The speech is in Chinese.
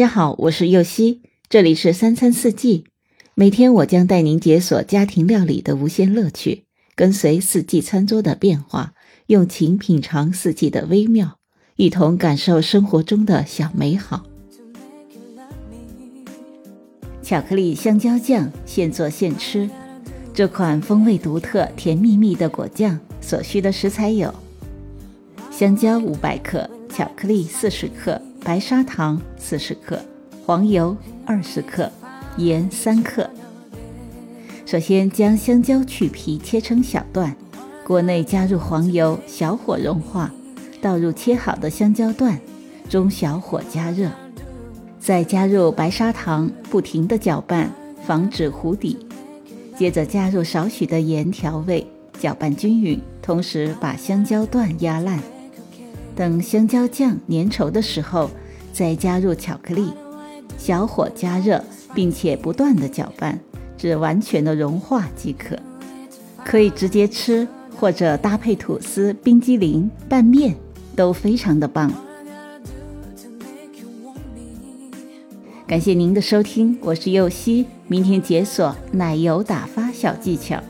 大家好，我是右希，这里是三餐四季。每天我将带您解锁家庭料理的无限乐趣，跟随四季餐桌的变化，用情品尝四季的微妙，一同感受生活中的小美好。巧克力香蕉酱现做现吃，这款风味独特、甜蜜蜜的果酱所需的食材有：香蕉五百克，巧克力四十克。白砂糖四十克，黄油二十克，盐三克。首先将香蕉去皮切成小段，锅内加入黄油，小火融化，倒入切好的香蕉段，中小火加热，再加入白砂糖，不停地搅拌，防止糊底。接着加入少许的盐调味，搅拌均匀，同时把香蕉段压烂。等香蕉酱粘稠的时候，再加入巧克力，小火加热，并且不断的搅拌，至完全的融化即可。可以直接吃，或者搭配吐司、冰激凌、拌面，都非常的棒。感谢您的收听，我是右希，明天解锁奶油打发小技巧。